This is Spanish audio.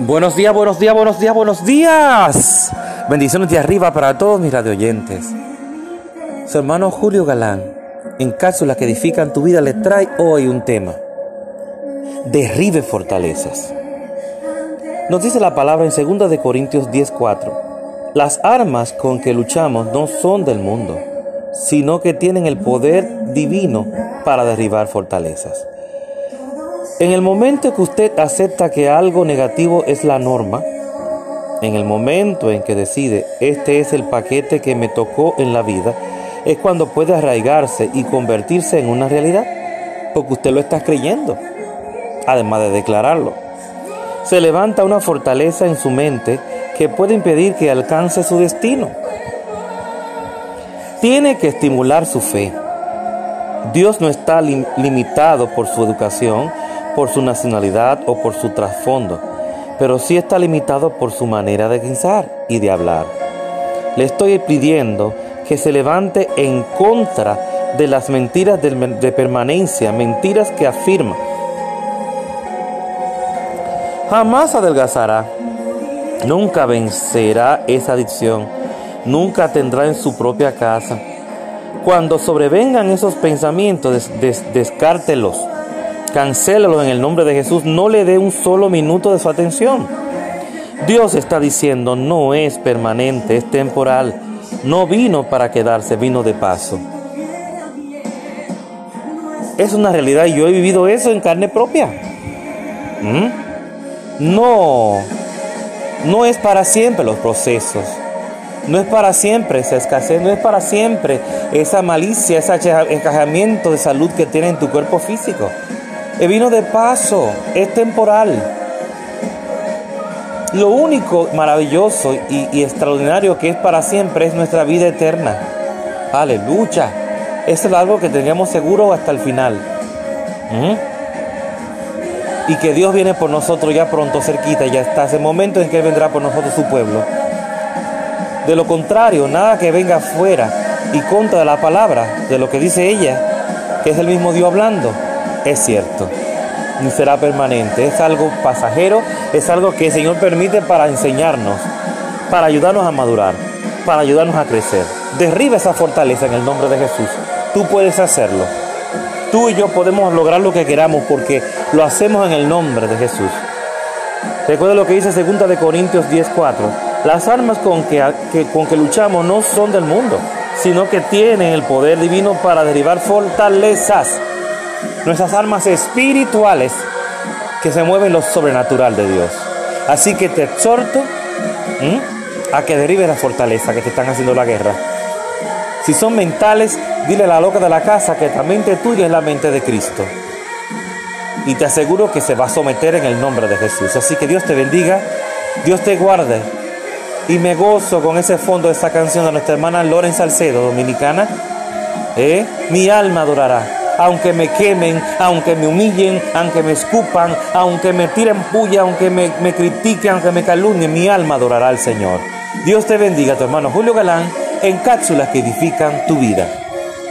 Buenos días, buenos días, buenos días, buenos días. Bendiciones de arriba para todos mis radioyentes. Su hermano Julio Galán, en cápsulas que edifican tu vida, le trae hoy un tema. Derribe fortalezas. Nos dice la palabra en 2 de Corintios 10:4. Las armas con que luchamos no son del mundo, sino que tienen el poder divino para derribar fortalezas. En el momento que usted acepta que algo negativo es la norma, en el momento en que decide, este es el paquete que me tocó en la vida, es cuando puede arraigarse y convertirse en una realidad, porque usted lo está creyendo, además de declararlo. Se levanta una fortaleza en su mente que puede impedir que alcance su destino. Tiene que estimular su fe. Dios no está limitado por su educación, por su nacionalidad o por su trasfondo, pero sí está limitado por su manera de pensar y de hablar. Le estoy pidiendo que se levante en contra de las mentiras de permanencia, mentiras que afirma. Jamás adelgazará, nunca vencerá esa adicción, nunca tendrá en su propia casa. Cuando sobrevengan esos pensamientos, descártelos Cancélalo en el nombre de Jesús. No le dé un solo minuto de su atención. Dios está diciendo, no es permanente, es temporal. No vino para quedarse, vino de paso. Es una realidad y yo he vivido eso en carne propia. ¿Mm? No, no es para siempre los procesos. No es para siempre esa escasez, no es para siempre esa malicia, ese encajamiento de salud que tiene en tu cuerpo físico. El vino de paso, es temporal. Lo único maravilloso y, extraordinario que es para siempre es nuestra vida eterna. Aleluya. Eso es algo que tendríamos seguro hasta el final. ¿Mm? Y que Dios viene por nosotros ya pronto, cerquita, ya está ese momento en que vendrá por nosotros su pueblo. De lo contrario, nada que venga afuera y contra la palabra, de lo que dice ella, que es el mismo Dios hablando, es cierto, ni será permanente, es algo pasajero, es algo que el Señor permite para enseñarnos, para ayudarnos a madurar, para ayudarnos a crecer. Derriba esa fortaleza en el nombre de Jesús. Tú puedes hacerlo. Tú y yo podemos lograr lo que queramos porque lo hacemos en el nombre de Jesús. Recuerda lo que dice 2 de Corintios 10:4. Las armas con que, con que luchamos no son del mundo, sino que tienen el poder divino para derribar fortalezas nuestras armas espirituales que se mueven lo sobrenatural de Dios. Así que te exhorto a que derribes la fortaleza que te están haciendo la guerra. Si son mentales, dile a la loca de la casa que la mente tuya es la mente de Cristo. Y te aseguro que se va a someter en el nombre de Jesús. Así que Dios te bendiga, Dios te guarde. Y me gozo con ese fondo de esta canción de nuestra hermana Loren Salcedo, dominicana. ¿Eh? Mi alma adorará aunque me quemen, aunque me humillen, aunque me escupan, aunque me tiren puya, aunque me, me critiquen, aunque me calumnien, mi alma adorará al Señor. Dios te bendiga, tu hermano Julio Galán, en cápsulas que edifican tu vida.